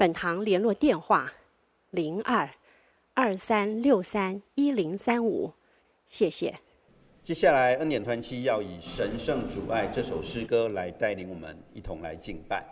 本堂联络电话：零二二三六三一零三五，谢谢。接下来，恩典团契要以《神圣主爱》这首诗歌来带领我们一同来敬拜。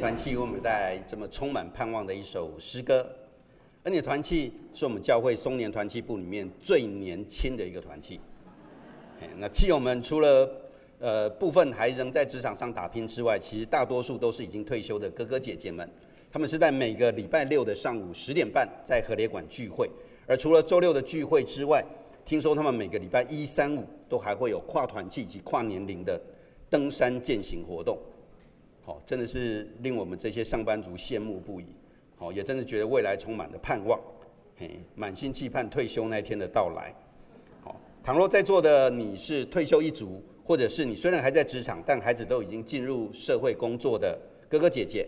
团契为我们带来这么充满盼望的一首诗歌。恩典团契是我们教会松年团契部里面最年轻的一个团契。那契友们除了呃部分还仍在职场上打拼之外，其实大多数都是已经退休的哥哥姐姐们。他们是在每个礼拜六的上午十点半在和联馆聚会。而除了周六的聚会之外，听说他们每个礼拜一、三、五都还会有跨团契及跨年龄的登山健行活动。好，真的是令我们这些上班族羡慕不已。好，也真的觉得未来充满了盼望。嘿，满心期盼退休那天的到来。好，倘若在座的你是退休一族，或者是你虽然还在职场，但孩子都已经进入社会工作的哥哥姐姐，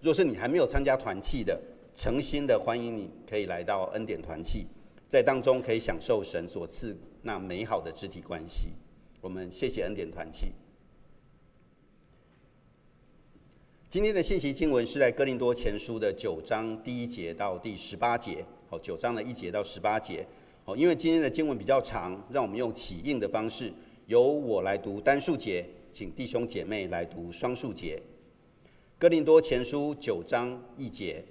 若是你还没有参加团契的，诚心的欢迎你可以来到恩典团契，在当中可以享受神所赐那美好的肢体关系。我们谢谢恩典团契。今天的信息经文是在哥林多前书的九章第一节到第十八节，好，九章的一节到十八节。好，因为今天的经文比较长，让我们用起应的方式，由我来读单数节，请弟兄姐妹来读双数节。哥林多前书九章一节：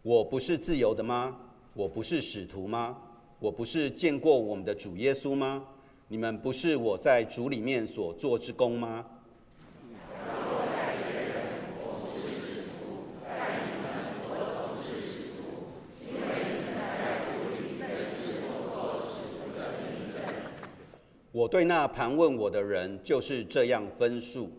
我不是自由的吗？我不是使徒吗？我不是见过我们的主耶稣吗？你们不是我在主里面所做之工吗？我对那盘问我的人就是这样分数。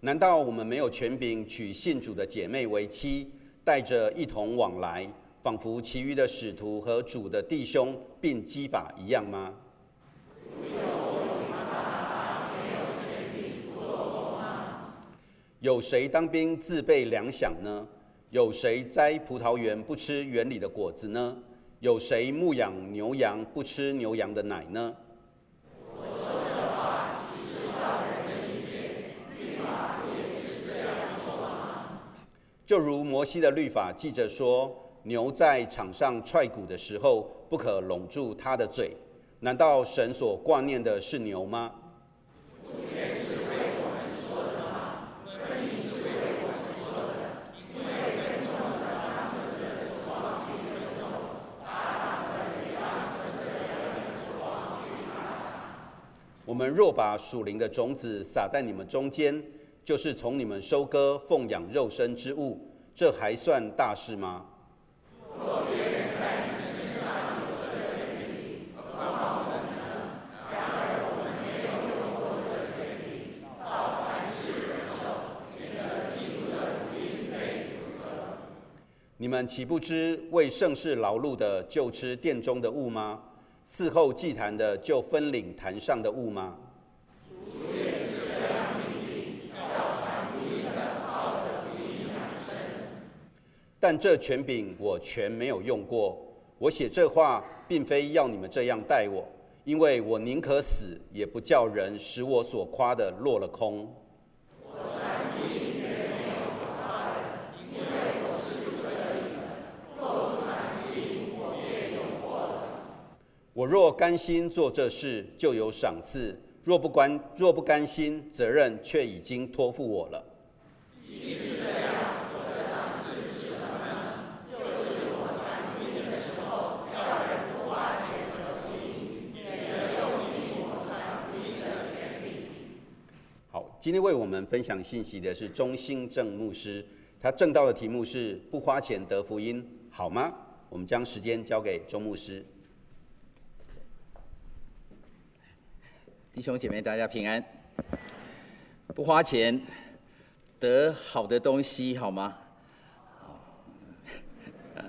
难道我们没有权柄娶信主的姐妹为妻，带着一同往来，仿佛其余的使徒和主的弟兄并基法一样吗？有谁当兵自备粮饷呢？有谁栽葡萄园不吃园里的果子呢？有谁牧养牛羊不吃牛羊的奶呢？就如摩西的律法记着说，牛在场上踹鼓的时候，不可拢住它的嘴。难道神所挂念的是牛吗？我们若把属灵的种子撒在你们中间，就是从你们收割奉养肉身之物，这还算大事吗？若别人在你们身上有这权柄，何况我们呢？然而我们没有用过这权柄，倒凡事忍受，免得基督的福音被阻隔。你们岂不知为圣事劳碌的，就吃殿中的物吗？伺候祭坛的就分领坛上的物吗？但这权柄我全没有用过。我写这话，并非要你们这样待我，因为我宁可死，也不叫人使我所夸的落了空。我若甘心做这事，就有赏赐；若不甘，若不甘心，责任却已经托付我了。既是这样，我的赏赐是什么呢？就是我传福音的时候，叫人不花钱得福音，免得用尽我传福音的权柄。好，今天为我们分享信息的是钟兴正牧师，他证道的题目是“不花钱得福音”，好吗？我们将时间交给钟牧师。弟兄姐妹，大家平安。不花钱得好的东西，好吗？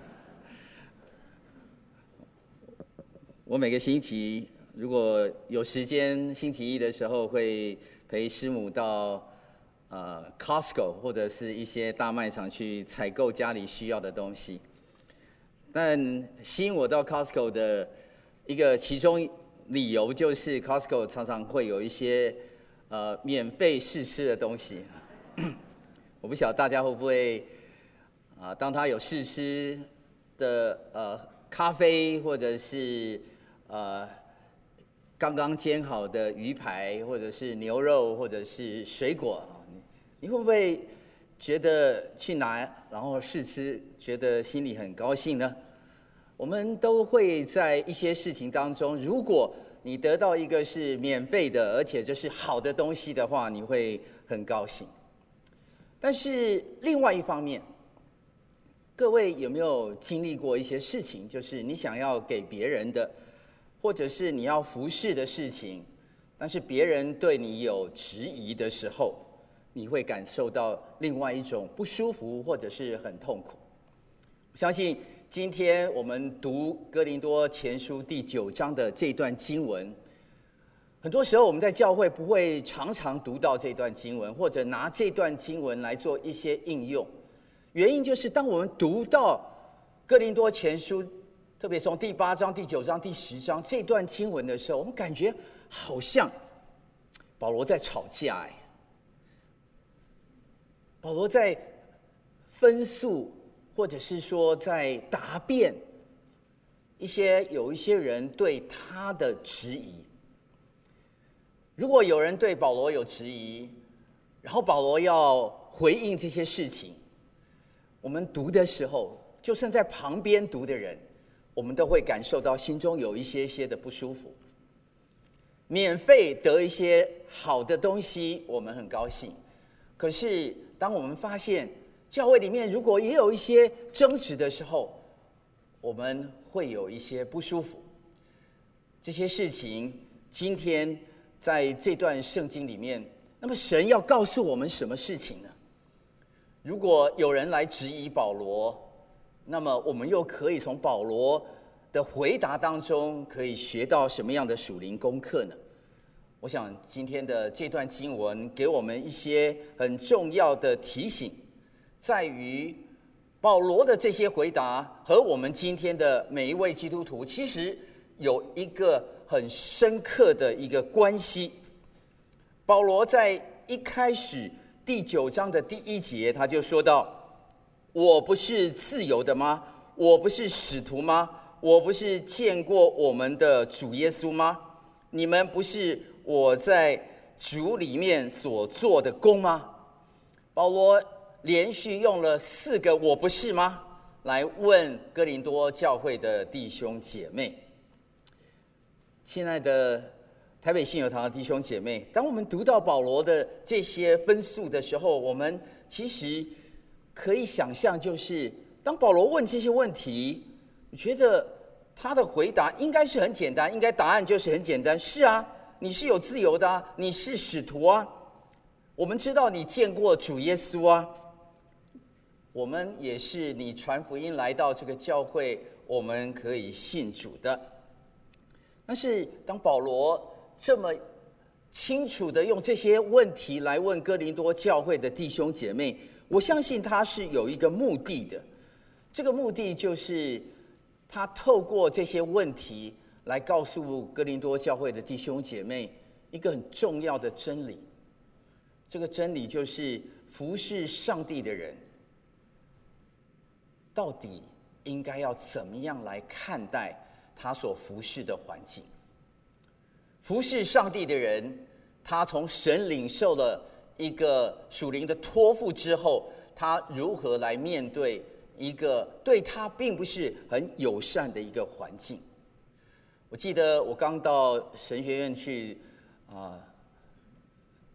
我每个星期如果有时间，星期一的时候会陪师母到呃 Costco 或者是一些大卖场去采购家里需要的东西。但吸引我到 Costco 的一个其中。理由就是 Costco 常常会有一些呃免费试吃的东西，我不晓得大家会不会啊、当他有试吃的呃咖啡或者是呃刚刚煎好的鱼排或者是牛肉或者是水果，你会不会觉得去拿然后试吃，觉得心里很高兴呢？我们都会在一些事情当中，如果你得到一个是免费的，而且这是好的东西的话，你会很高兴。但是另外一方面，各位有没有经历过一些事情，就是你想要给别人的，或者是你要服侍的事情，但是别人对你有质疑的时候，你会感受到另外一种不舒服，或者是很痛苦。我相信今天我们读哥林多前书第九章的这段经文，很多时候我们在教会不会常常读到这段经文，或者拿这段经文来做一些应用。原因就是，当我们读到哥林多前书，特别从第八章、第九章、第十章这段经文的时候，我们感觉好像保罗在吵架，哎，保罗在分诉，或者是说在答辩一些有一些人对他的质疑。如果有人对保罗有质疑，然后保罗要回应这些事情。我们读的时候，就算在旁边读的人，我们都会感受到心中有一些些的不舒服。免费得一些好的东西，我们很高兴。可是，当我们发现教会里面如果也有一些争执的时候，我们会有一些不舒服。这些事情，今天在这段圣经里面，那么神要告诉我们什么事情呢？如果有人来质疑保罗，那么我们又可以从保罗的回答当中可以学到什么样的属灵功课呢？我想今天的这段经文给我们一些很重要的提醒，在于保罗的这些回答和我们今天的每一位基督徒其实有一个很深刻的一个关系。保罗在一开始。第九章的第一节，他就说到：“我不是自由的吗？我不是使徒吗？我不是见过我们的主耶稣吗？你们不是我在主里面所做的工吗？”保罗连续用了四个“我不是吗”来问哥林多教会的弟兄姐妹。亲爱的。台北信友堂的弟兄姐妹，当我们读到保罗的这些分数的时候，我们其实可以想象，就是当保罗问这些问题，你觉得他的回答应该是很简单，应该答案就是很简单。是啊，你是有自由的啊，你是使徒啊，我们知道你见过主耶稣啊，我们也是你传福音来到这个教会，我们可以信主的。但是当保罗这么清楚的用这些问题来问哥林多教会的弟兄姐妹，我相信他是有一个目的的。这个目的就是他透过这些问题来告诉哥林多教会的弟兄姐妹一个很重要的真理。这个真理就是服侍上帝的人到底应该要怎么样来看待他所服侍的环境。服侍上帝的人，他从神领受了一个属灵的托付之后，他如何来面对一个对他并不是很友善的一个环境？我记得我刚到神学院去啊，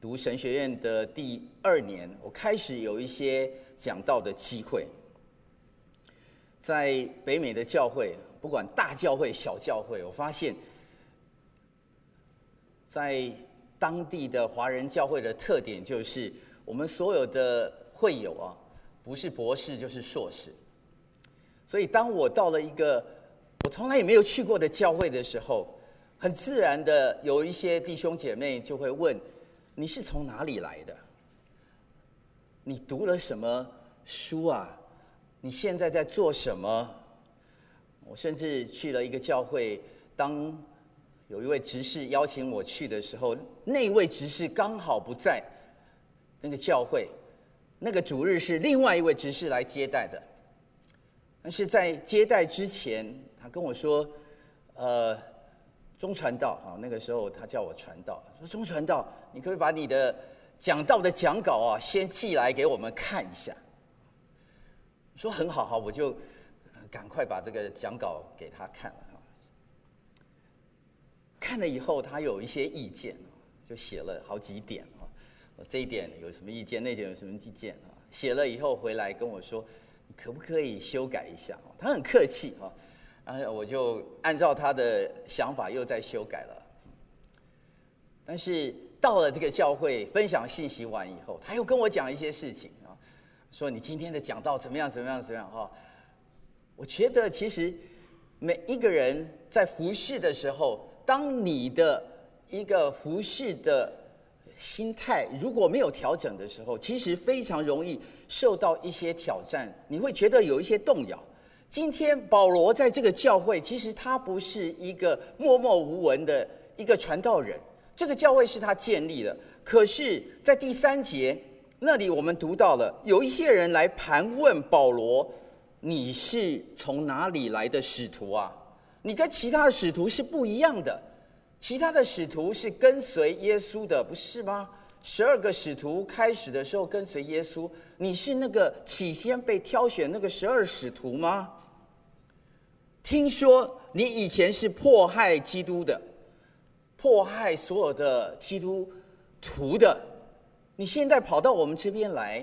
读神学院的第二年，我开始有一些讲道的机会，在北美的教会，不管大教会、小教会，我发现。在当地的华人教会的特点就是，我们所有的会友啊，不是博士就是硕士。所以当我到了一个我从来也没有去过的教会的时候，很自然的有一些弟兄姐妹就会问：“你是从哪里来的？你读了什么书啊？你现在在做什么？”我甚至去了一个教会当。有一位执事邀请我去的时候，那位执事刚好不在那个教会，那个主日是另外一位执事来接待的。但是在接待之前，他跟我说：“呃，中传道啊，那个时候他叫我传道，说中传道，你可不可以把你的讲道的讲稿啊，先寄来给我们看一下？”说很好，哈，我就赶快把这个讲稿给他看了。看了以后，他有一些意见，就写了好几点啊。我这一点有什么意见？那点有什么意见啊？写了以后回来跟我说：“可不可以修改一下？他很客气哈，然后我就按照他的想法又再修改了。但是到了这个教会分享信息完以后，他又跟我讲一些事情，说你今天的讲道怎么样？怎么样？怎么样？哈，我觉得其实每一个人在服侍的时候，当你的一个服侍的心态如果没有调整的时候，其实非常容易受到一些挑战，你会觉得有一些动摇。今天保罗在这个教会，其实他不是一个默默无闻的一个传道人，这个教会是他建立的。可是，在第三节那里，我们读到了有一些人来盘问保罗：“你是从哪里来的使徒啊？你跟其他的使徒是不一样的。”其他的使徒是跟随耶稣的，不是吗？十二个使徒开始的时候跟随耶稣，你是那个起先被挑选那个十二使徒吗？听说你以前是迫害基督的，迫害所有的基督徒的，你现在跑到我们这边来，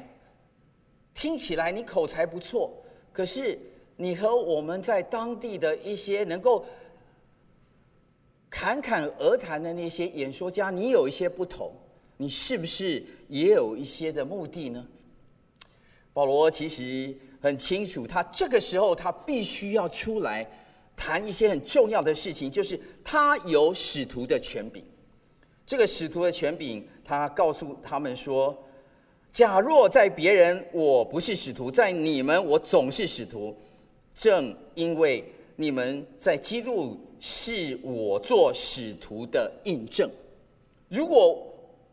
听起来你口才不错，可是你和我们在当地的一些能够。侃侃而谈的那些演说家，你有一些不同，你是不是也有一些的目的呢？保罗其实很清楚，他这个时候他必须要出来谈一些很重要的事情，就是他有使徒的权柄。这个使徒的权柄，他告诉他们说：“假若在别人我不是使徒，在你们我总是使徒，正因为你们在基督。”是我做使徒的印证。如果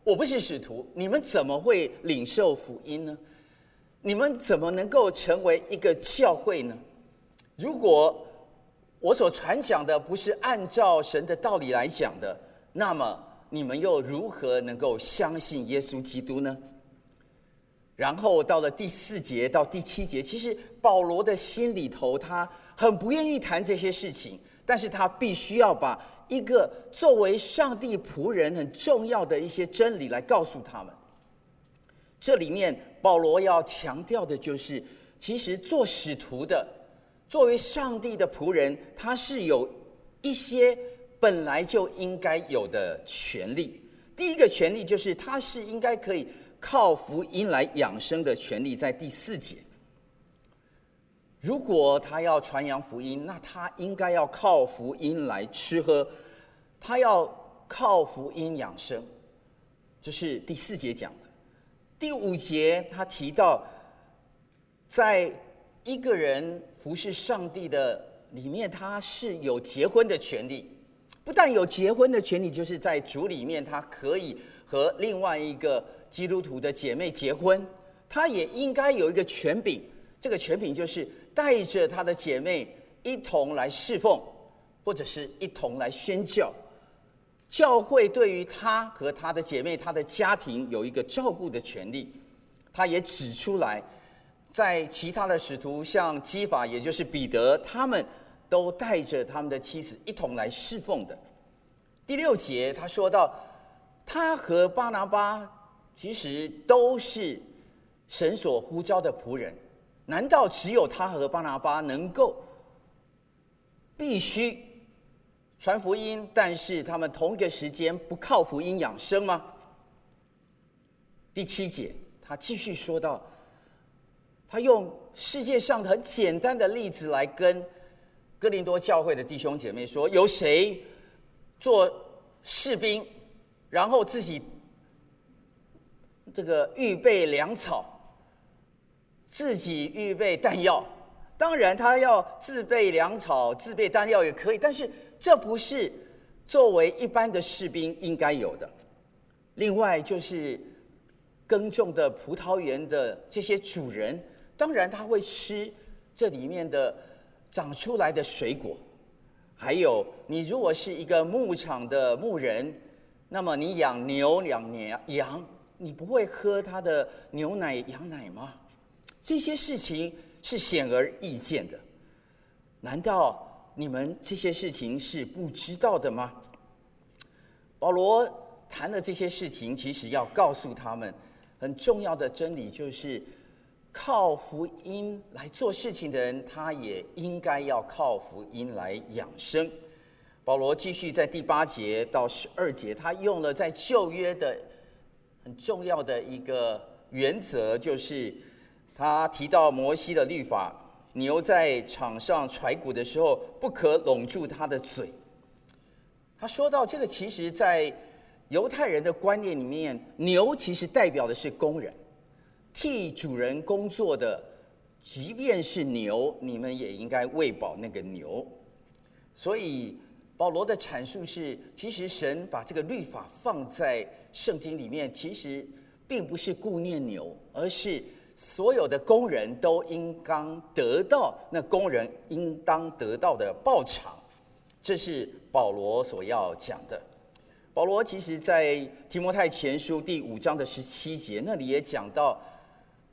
我不是使徒，你们怎么会领受福音呢？你们怎么能够成为一个教会呢？如果我所传讲的不是按照神的道理来讲的，那么你们又如何能够相信耶稣基督呢？然后到了第四节到第七节，其实保罗的心里头，他很不愿意谈这些事情。但是他必须要把一个作为上帝仆人很重要的一些真理来告诉他们。这里面保罗要强调的就是，其实做使徒的，作为上帝的仆人，他是有一些本来就应该有的权利。第一个权利就是，他是应该可以靠福音来养生的权利，在第四节。如果他要传扬福音，那他应该要靠福音来吃喝，他要靠福音养生，这是第四节讲的。第五节他提到，在一个人服侍上帝的里面，他是有结婚的权利。不但有结婚的权利，就是在主里面，他可以和另外一个基督徒的姐妹结婚，他也应该有一个权柄。这个权柄就是。带着他的姐妹一同来侍奉，或者是一同来宣教。教会对于他和他的姐妹、他的家庭有一个照顾的权利。他也指出来，在其他的使徒，像基法，也就是彼得，他们都带着他们的妻子一同来侍奉的。第六节他说到，他和巴拿巴其实都是神所呼召的仆人。难道只有他和巴拿巴能够必须传福音，但是他们同一个时间不靠福音养生吗？第七节，他继续说道，他用世界上很简单的例子来跟哥林多教会的弟兄姐妹说：由谁做士兵，然后自己这个预备粮草？自己预备弹药，当然他要自备粮草、自备弹药也可以，但是这不是作为一般的士兵应该有的。另外就是耕种的葡萄园的这些主人，当然他会吃这里面的长出来的水果。还有，你如果是一个牧场的牧人，那么你养牛、养年羊，你不会喝他的牛奶、羊奶吗？这些事情是显而易见的，难道你们这些事情是不知道的吗？保罗谈的这些事情，其实要告诉他们很重要的真理，就是靠福音来做事情的人，他也应该要靠福音来养生。保罗继续在第八节到十二节，他用了在旧约的很重要的一个原则，就是他提到摩西的律法：牛在场上踹骨的时候，不可拢住它的嘴。他说到这个，其实在犹太人的观念里面，牛其实代表的是工人，替主人工作的，即便是牛，你们也应该喂饱那个牛。所以。保罗的阐述是：其实神把这个律法放在圣经里面，其实并不是顾念牛，而是所有的工人都应当得到那工人应当得到的报偿。这是保罗所要讲的。保罗其实在提摩太前书第五章的十七节那里也讲到，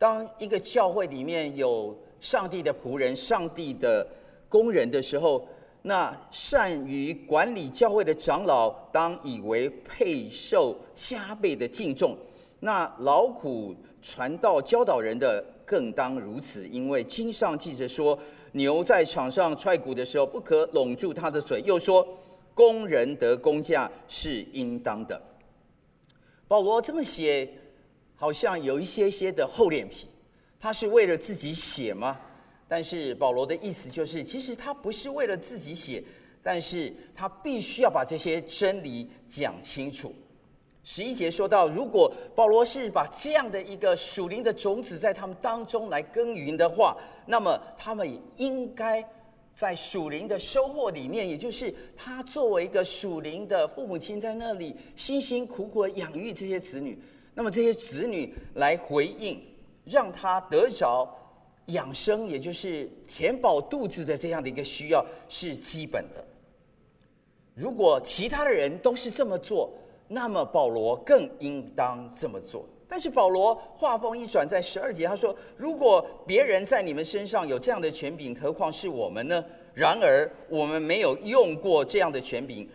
当一个教会里面有上帝的仆人、上帝的工人的时候。那善于管理教会的长老，当以为配受加倍的敬重；那劳苦传道教导人的，更当如此。因为经上记着说，牛在场上踹鼓的时候，不可拢住它的嘴；又说，工人得工价是应当的。保罗这么写，好像有一些些的厚脸皮，他是为了自己写吗？但是保罗的意思就是，其实他不是为了自己写，但是他必须要把这些真理讲清楚。十一节说到，如果保罗是把这样的一个属灵的种子在他们当中来耕耘的话，那么他们也应该在属灵的收获里面，也就是他作为一个属灵的父母亲，在那里辛辛苦苦养育这些子女，那么这些子女来回应，让他得着。养生，也就是填饱肚子的这样的一个需要是基本的。如果其他的人都是这么做，那么保罗更应当这么做。但是保罗话锋一转，在十二节他说：“如果别人在你们身上有这样的权柄，何况是我们呢？然而我们没有用过这样的权柄，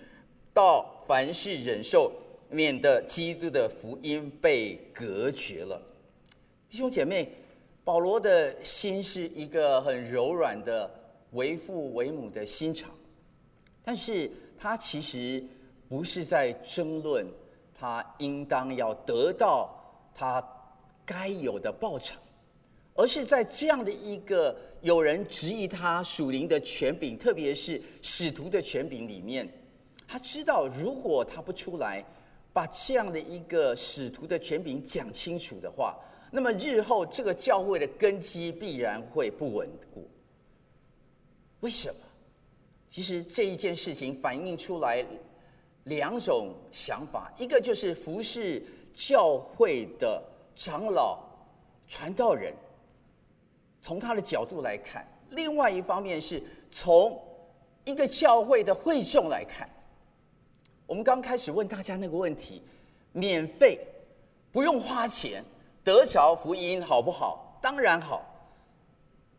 到凡事忍受，免得基督的福音被隔绝了。”弟兄姐妹。保罗的心是一个很柔软的为父为母的心肠，但是他其实不是在争论他应当要得到他该有的报偿，而是在这样的一个有人质疑他属灵的权柄，特别是使徒的权柄里面，他知道如果他不出来把这样的一个使徒的权柄讲清楚的话，那么日后这个教会的根基必然会不稳固。为什么？其实这一件事情反映出来两种想法：一个就是服侍教会的长老、传道人，从他的角度来看；另外一方面是从一个教会的会众来看。我们刚开始问大家那个问题：免费，不用花钱。得着福音好不好？当然好。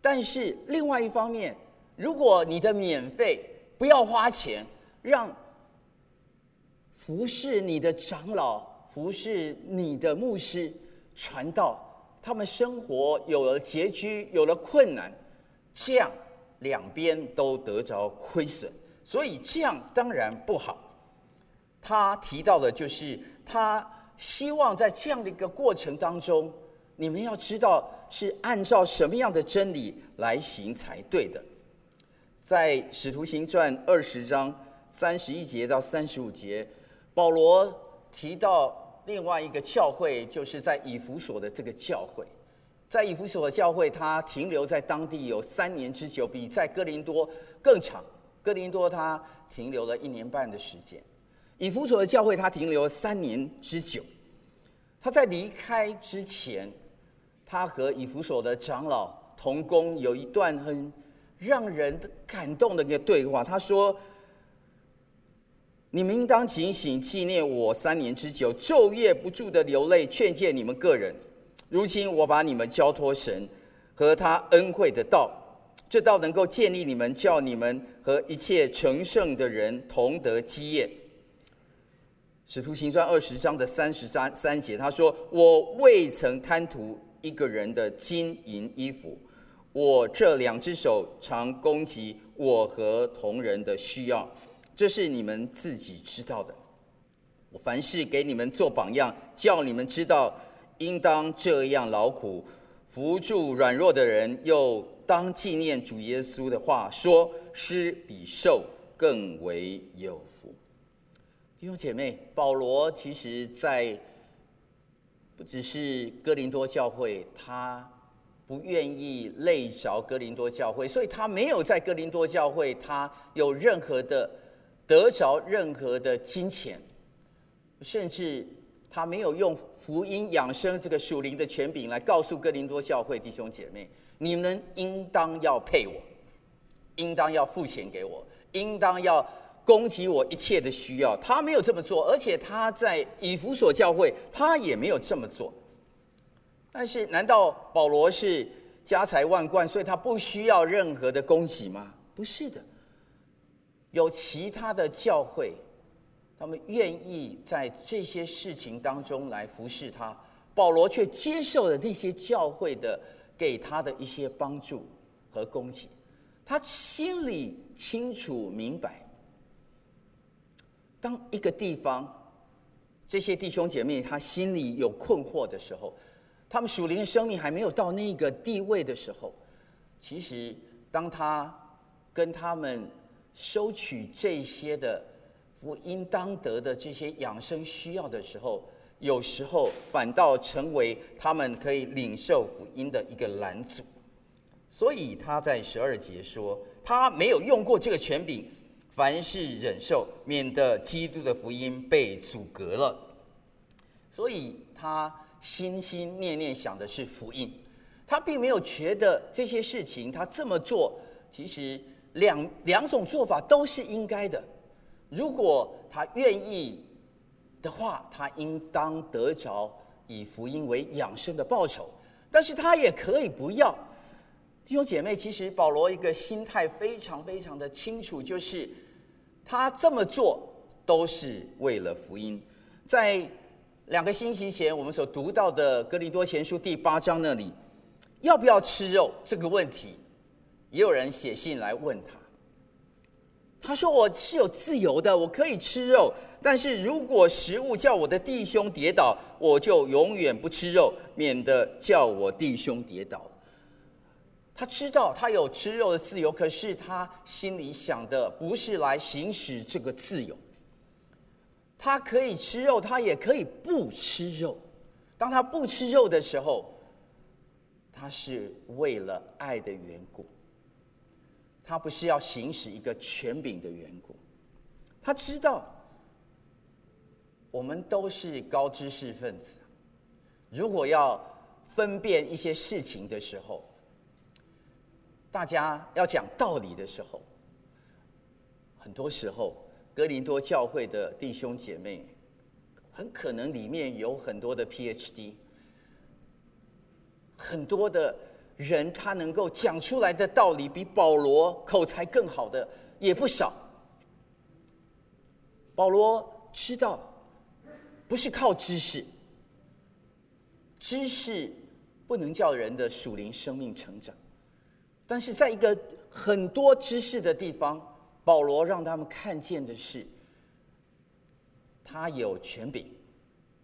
但是另外一方面，如果你的免费不要花钱，让服侍你的长老、服侍你的牧师传道，他们生活有了拮据，有了困难，这样两边都得着亏损，所以这样当然不好。他提到的就是他。希望在这样的一个过程当中，你们要知道是按照什么样的真理来行才对的。在《使徒行传》二十章三十一节到三十五节，保罗提到另外一个教会，就是在以弗所的这个教会。在以弗所的教会，他停留在当地有三年之久，比在哥林多更长。哥林多他停留了一年半的时间。以弗所的教会，他停留三年之久。他在离开之前，他和以弗所的长老同工，有一段很让人感动的一个对话。他说：“你们应当警醒，纪念我三年之久，昼夜不住的流泪，劝诫你们个人。如今我把你们交托神和他恩惠的道，这道能够建立你们，叫你们和一切成圣的人同得基业。”使徒行传二十章的三十三三节，他说：“我未曾贪图一个人的金银衣服。我这两只手常供给我和同人的需要，这是你们自己知道的。我凡事给你们做榜样，叫你们知道，应当这样劳苦，扶助软弱的人，又当纪念主耶稣的话说：施比受更为有福。弟兄姐妹，保罗其实在不只是哥林多教会，他不愿意累着哥林多教会，所以他没有在哥林多教会，他有任何的得着任何的金钱。甚至他没有用福音养生这个属灵的权柄来告诉哥林多教会弟兄姐妹：你们应当要配我，应当要付钱给我，应当要供给我一切的需要。他没有这么做，而且他在以弗所教会，他也没有这么做。但是，难道保罗是家财万贯，所以他不需要任何的供给吗？不是的，有其他的教会。他们愿意在这些事情当中来服侍他，保罗却接受了那些教会的给他的一些帮助和供给。他心里清楚明白，当一个地方这些弟兄姐妹他心里有困惑的时候，他们属灵的生命还没有到那个地位的时候，其实当他跟他们收取这些的。福音当得的这些养生需要的时候，有时候反倒成为他们可以领受福音的一个拦阻。所以他在十二节说，他没有用过这个权柄，凡事忍受，免得基督的福音被阻隔了。所以他心心念念想的是福音，他并没有觉得这些事情他这么做，其实两两种做法都是应该的。如果他愿意的话，他应当得着以福音为养生的报酬。但是他也可以不要。弟兄姐妹，其实保罗一个心态非常非常的清楚，就是他这么做都是为了福音。在两个星期前我们所读到的格林多前书第八章那里，要不要吃肉这个问题，也有人写信来问他。他说：“我是有自由的，我可以吃肉。但是如果食物叫我的弟兄跌倒，我就永远不吃肉，免得叫我弟兄跌倒。”他知道他有吃肉的自由，可是他心里想的不是来行使这个自由。他可以吃肉，他也可以不吃肉。当他不吃肉的时候，他是为了爱的缘故。他不是要行使一个权柄的缘故，他知道我们都是高知识分子，如果要分辨一些事情的时候，大家要讲道理的时候，很多时候哥林多教会的弟兄姐妹，很可能里面有很多的 PhD，很多的。人他能够讲出来的道理比保罗口才更好的也不少。保罗知道，不是靠知识，知识不能叫人的属灵生命成长。但是在一个很多知识的地方，保罗让他们看见的是，他有权柄，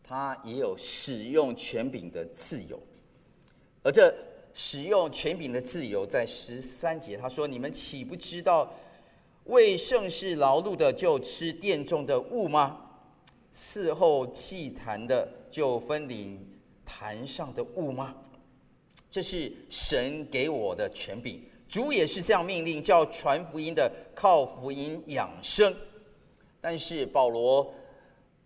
他也有使用权柄的自由，而这。使用权柄的自由，在十三节他说：“你们岂不知道，为盛世劳碌的就吃殿中的物吗？伺候祭坛的就分领坛上的物吗？这是神给我的权柄，主也是这样命令，叫传福音的靠福音养生。但是保罗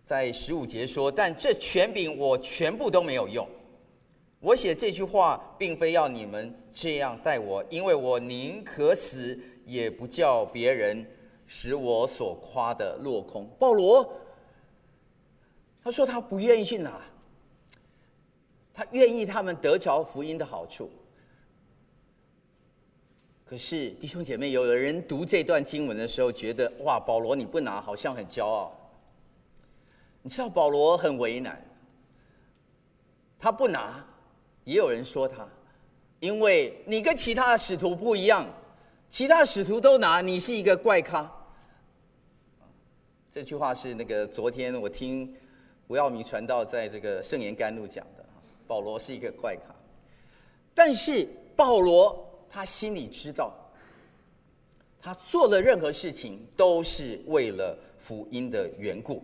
在十五节说：但这权柄我全部都没有用。”我写这句话，并非要你们这样待我，因为我宁可死，也不叫别人使我所夸的落空。保罗他说他不愿意去拿，他愿意他们得着福音的好处。可是弟兄姐妹，有的人读这段经文的时候，觉得哇，保罗你不拿，好像很骄傲。你知道保罗很为难，他不拿。也有人说他，因为你跟其他的使徒不一样，其他使徒都拿，你是一个怪咖。这句话是那个昨天我听吴耀明传道在这个圣言甘露讲，保罗是一个怪咖，但是保罗他心里知道，他做的任何事情都是为了福音的缘故。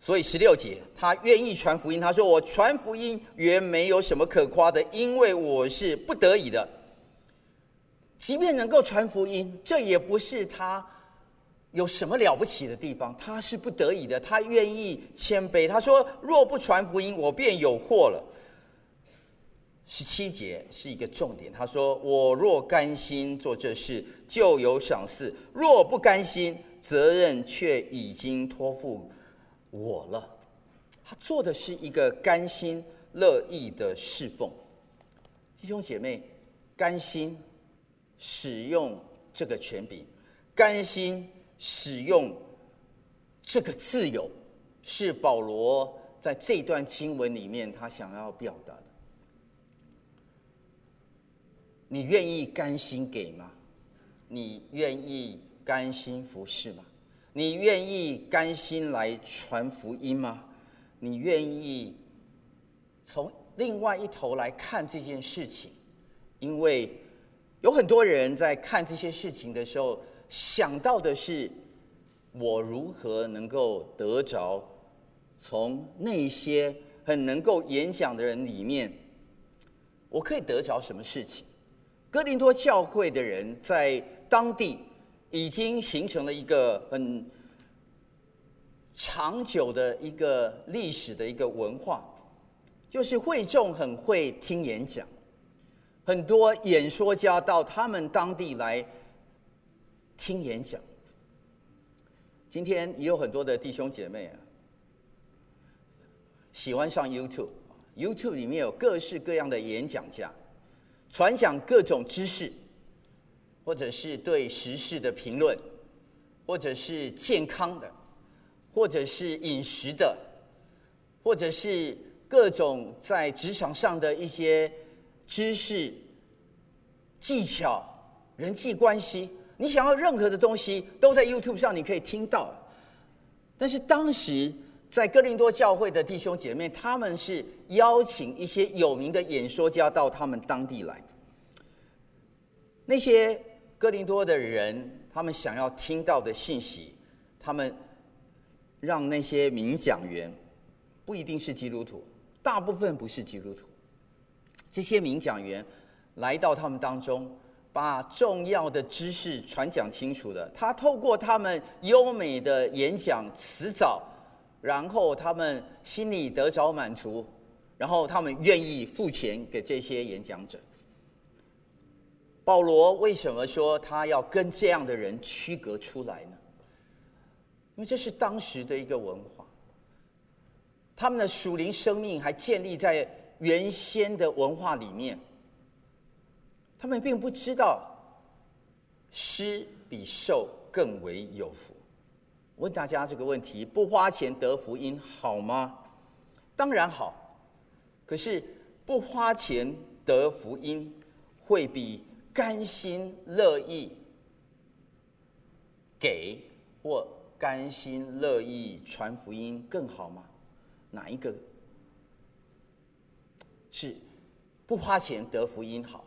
所以十六节，他愿意传福音。他说：“我传福音原没有什么可夸的，因为我是不得已的。即便能够传福音，这也不是他有什么了不起的地方。他是不得已的，他愿意谦卑。他说：若不传福音，我便有祸了。”十七节是一个重点。他说：“我若甘心做这事，就有赏赐；若不甘心，责任却已经托付。”我了，他做的是一个甘心乐意的侍奉。弟兄姐妹，甘心使用这个权柄，甘心使用这个自由，是保罗在这段经文里面他想要表达的。你愿意甘心给吗？你愿意甘心服侍吗？你愿意甘心来传福音吗？你愿意从另外一头来看这件事情？因为有很多人在看这些事情的时候，想到的是我如何能够得着从那些很能够演讲的人里面，我可以得着什么事情？哥林多教会的人在当地。已经形成了一个很长久的一个历史的一个文化，就是会众很会听演讲，很多演说家到他们当地来听演讲。今天也有很多的弟兄姐妹啊，喜欢上 YouTube，YouTube 里面有各式各样的演讲家，传讲各种知识。或者是对时事的评论，或者是健康的，或者是饮食的，或者是各种在职场上的一些知识、技巧、人际关系，你想要任何的东西，都在 YouTube 上你可以听到。但是当时在哥林多教会的弟兄姐妹，他们是邀请一些有名的演说家到他们当地来，那些。哥林多的人，他们想要听到的信息，他们让那些名讲员，不一定是基督徒，大部分不是基督徒。这些名讲员来到他们当中，把重要的知识传讲清楚的。他透过他们优美的演讲辞藻，然后他们心里得着满足，然后他们愿意付钱给这些演讲者。保罗为什么说他要跟这样的人区隔出来呢？因为这是当时的一个文化，他们的属灵生命还建立在原先的文化里面，他们并不知道施比受更为有福。问大家这个问题：不花钱得福音好吗？当然好，可是不花钱得福音会比甘心乐意给或甘心乐意传福音更好吗？哪一个是不花钱得福音好，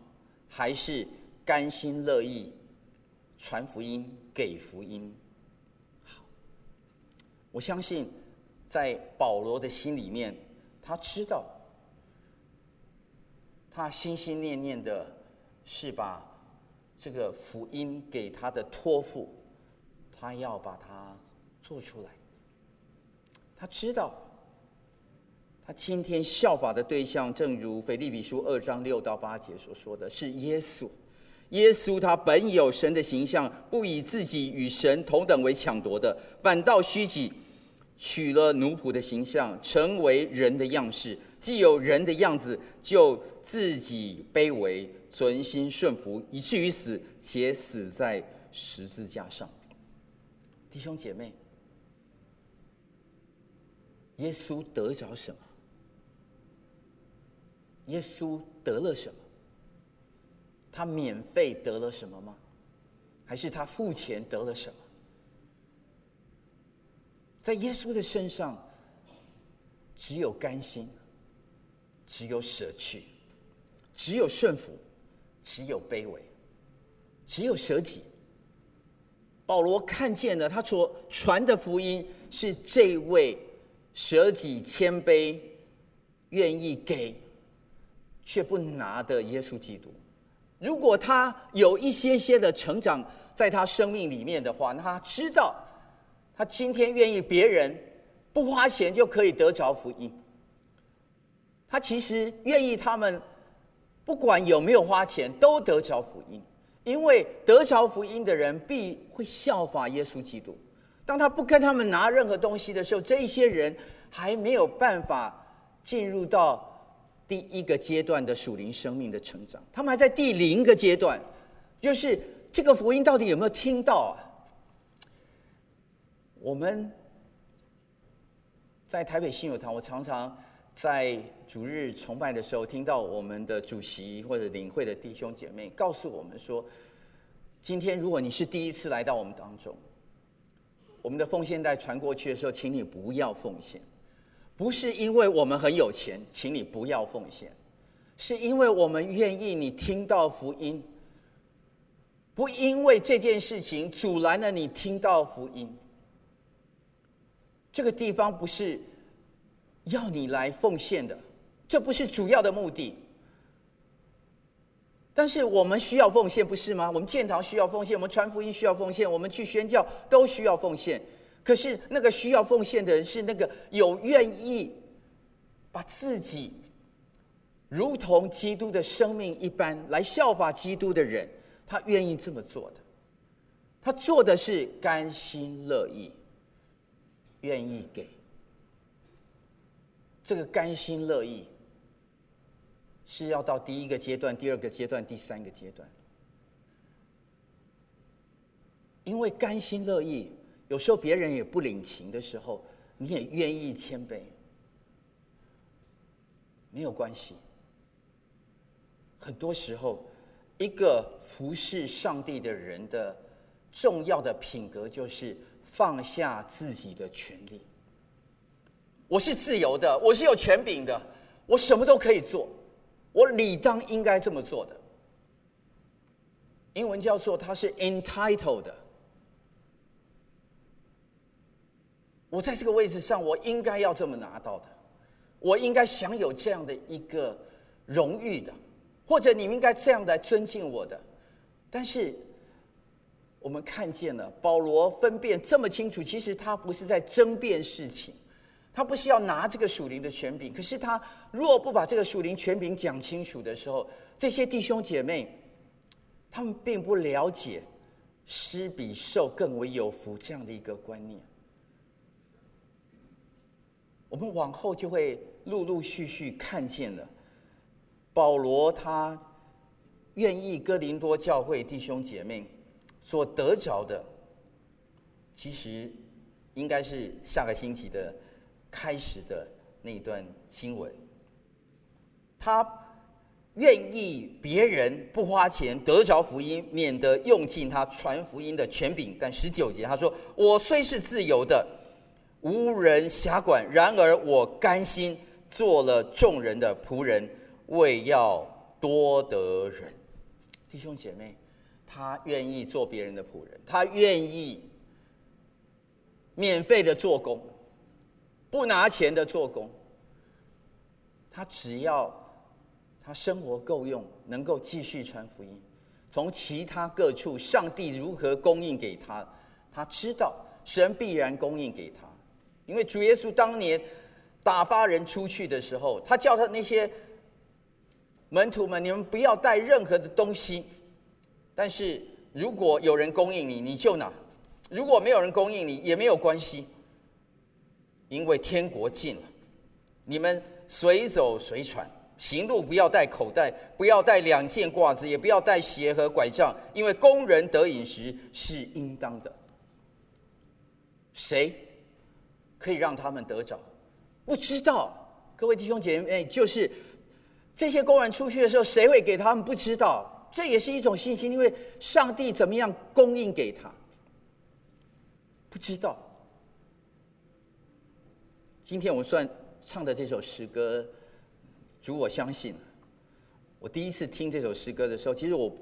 还是甘心乐意传福音给福音？我相信，在保罗的心里面，他知道，他心心念念的。是把这个福音给他的托付，他要把它做出来。他知道，他今天效法的对象，正如腓立比书二章六到八节所说的是耶稣。耶稣他本有神的形象，不以自己与神同等为抢夺的，反倒虚己，取了奴仆的形象，成为人的样式。既有人的样子，就自己卑微。存心顺服，以至于死，且死在十字架上。弟兄姐妹，耶稣得着什么？耶稣得了什么？他免费得了什么吗？还是他付钱得了什么？在耶稣的身上，只有甘心，只有舍去，只有顺服，只有卑微，只有舍己。保罗看见了他所传的福音是这位舍己谦卑、愿意给却不拿的耶稣基督。如果他有一些些的成长在他生命里面的话，那他知道。他今天愿意别人不花钱就可以得着福音。他其实愿意他们不管有没有花钱都得着福音，因为得着福音的人必会效法耶稣基督。当他不跟他们拿任何东西的时候，这一些人还没有办法进入到第一个阶段的属灵生命的成长，他们还在第零个阶段，就是这个福音到底有没有听到啊？我们在台北信友堂，我常常在主日崇拜的时候，听到我们的主席或者领会的弟兄姐妹告诉我们说：“今天如果你是第一次来到我们当中，我们的奉献带传过去的时候，请你不要奉献，不是因为我们很有钱，请你不要奉献，是因为我们愿意你听到福音，不因为这件事情阻拦了你听到福音。”这个地方不是要你来奉献的，这不是主要的目的。但是我们需要奉献，不是吗？我们建堂需要奉献，我们传福音需要奉献，我们去宣教都需要奉献。可是那个需要奉献的人，是那个有愿意把自己如同基督的生命一般来效法基督的人，他愿意这么做的。他做的是甘心乐意。愿意给，这个甘心乐意，是要到第一个阶段、第二个阶段、第三个阶段。因为甘心乐意，有时候别人也不领情的时候，你也愿意谦卑，没有关系。很多时候，一个服侍上帝的人的重要的品格就是。放下自己的权利，我是自由的，我是有权柄的，我什么都可以做，我理当应该这么做的。英文叫做他是 entitled 的，我在这个位置上，我应该要这么拿到的，我应该享有这样的一个荣誉的，或者你们应该这样来尊敬我的，但是。我们看见了保罗分辨这么清楚，其实他不是在争辩事情，他不是要拿这个属灵的权柄。可是他若不把这个属灵权柄讲清楚的时候，这些弟兄姐妹，他们并不了解施比受更为有福这样的一个观念。我们往后就会陆陆续续看见了保罗，他愿意哥林多教会弟兄姐妹。所得着的，其实应该是下个星期的开始的那一段经文。他愿意别人不花钱得着福音，免得用尽他传福音的权柄。但十九节他说：“我虽是自由的，无人辖管，然而我甘心做了众人的仆人，为要多得人。”弟兄姐妹。他愿意做别人的仆人，他愿意免费的做工，不拿钱的做工。他只要他生活够用，能够继续传福音。从其他各处，上帝如何供应给他，他知道神必然供应给他。因为主耶稣当年打发人出去的时候，他叫他那些门徒们：你们不要带任何的东西。但是如果有人供应你，你就拿；如果没有人供应你，也没有关系，因为天国近了。你们随走随传，行路不要带口袋，不要带两件褂子，也不要带鞋和拐杖，因为工人得饮食是应当的。谁可以让他们得着？不知道，各位弟兄姐妹，就是这些工人出去的时候，谁会给他们？不知道，这也是一种信心，因为上帝怎么样供应给他，不知道。今天我们算唱的这首诗歌，主我相信。我第一次听这首诗歌的时候，其实我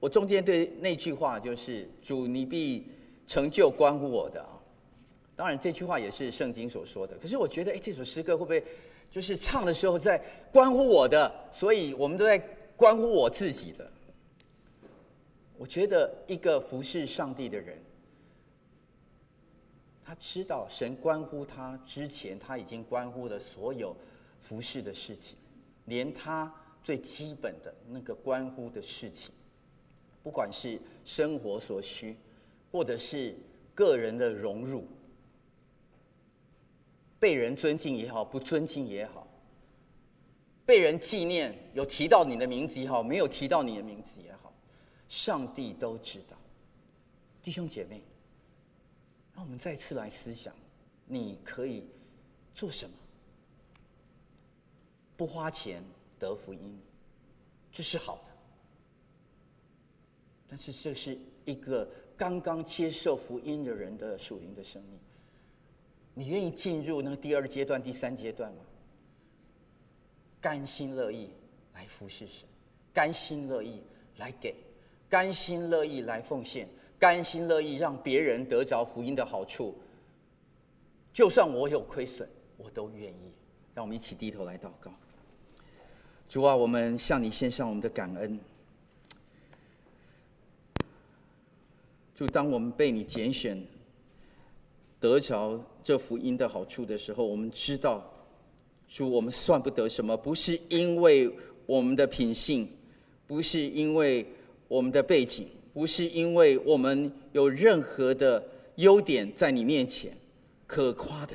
我中间对那句话就是“主你必成就关乎我的”啊，当然这句话也是圣经所说的。可是我觉得，哎，这首诗歌会不会？就是唱的时候在关乎我的，所以我们都在关乎我自己的。我觉得一个服侍上帝的人，他知道神关乎他之前，他已经关乎了所有服侍的事情，连他最基本的那个关乎的事情，不管是生活所需，或者是个人的荣辱。被人尊敬也好，不尊敬也好；被人纪念，有提到你的名字也好，没有提到你的名字也好，上帝都知道。弟兄姐妹，让我们再次来思想：你可以做什么？不花钱得福音，这是好的。但是这是一个刚刚接受福音的人的属灵的生命。你愿意进入那个第二阶段、第三阶段吗？甘心乐意来服侍神，甘心乐意来给，甘心乐意来奉献，甘心乐意让别人得着福音的好处。就算我有亏损，我都愿意。让我们一起低头来祷告。主啊，我们向你献上我们的感恩。就，当我们被你拣选，得着这福音的好处的时候，我们知道，主，我们算不得什么，不是因为我们的品性，不是因为我们的背景，不是因为我们有任何的优点在你面前可夸的。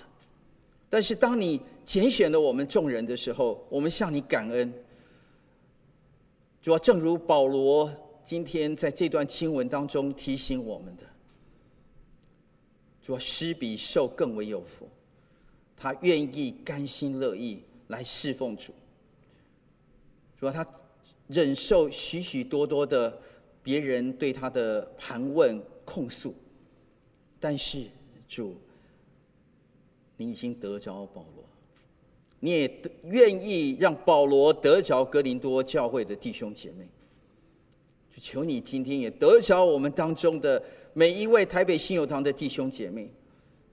但是，当你拣选了我们众人的时候，我们向你感恩。主啊，正如保罗今天在这段经文当中提醒我们的。主啊，施比受更为有福，他愿意甘心乐意来侍奉主。主啊，他忍受许许多多的别人对他的盘问控诉，但是主，你已经得着保罗，你也愿意让保罗得着哥林多教会的弟兄姐妹。就求你今天也得着我们当中的。每一位台北信友堂的弟兄姐妹，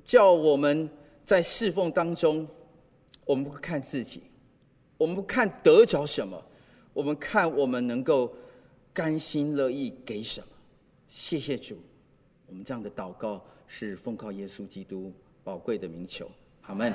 叫我们在侍奉当中，我们不看自己，我们不看得着什么，我们看我们能够甘心乐意给什么。谢谢主，我们这样的祷告是奉靠耶稣基督宝贵的名求，阿门。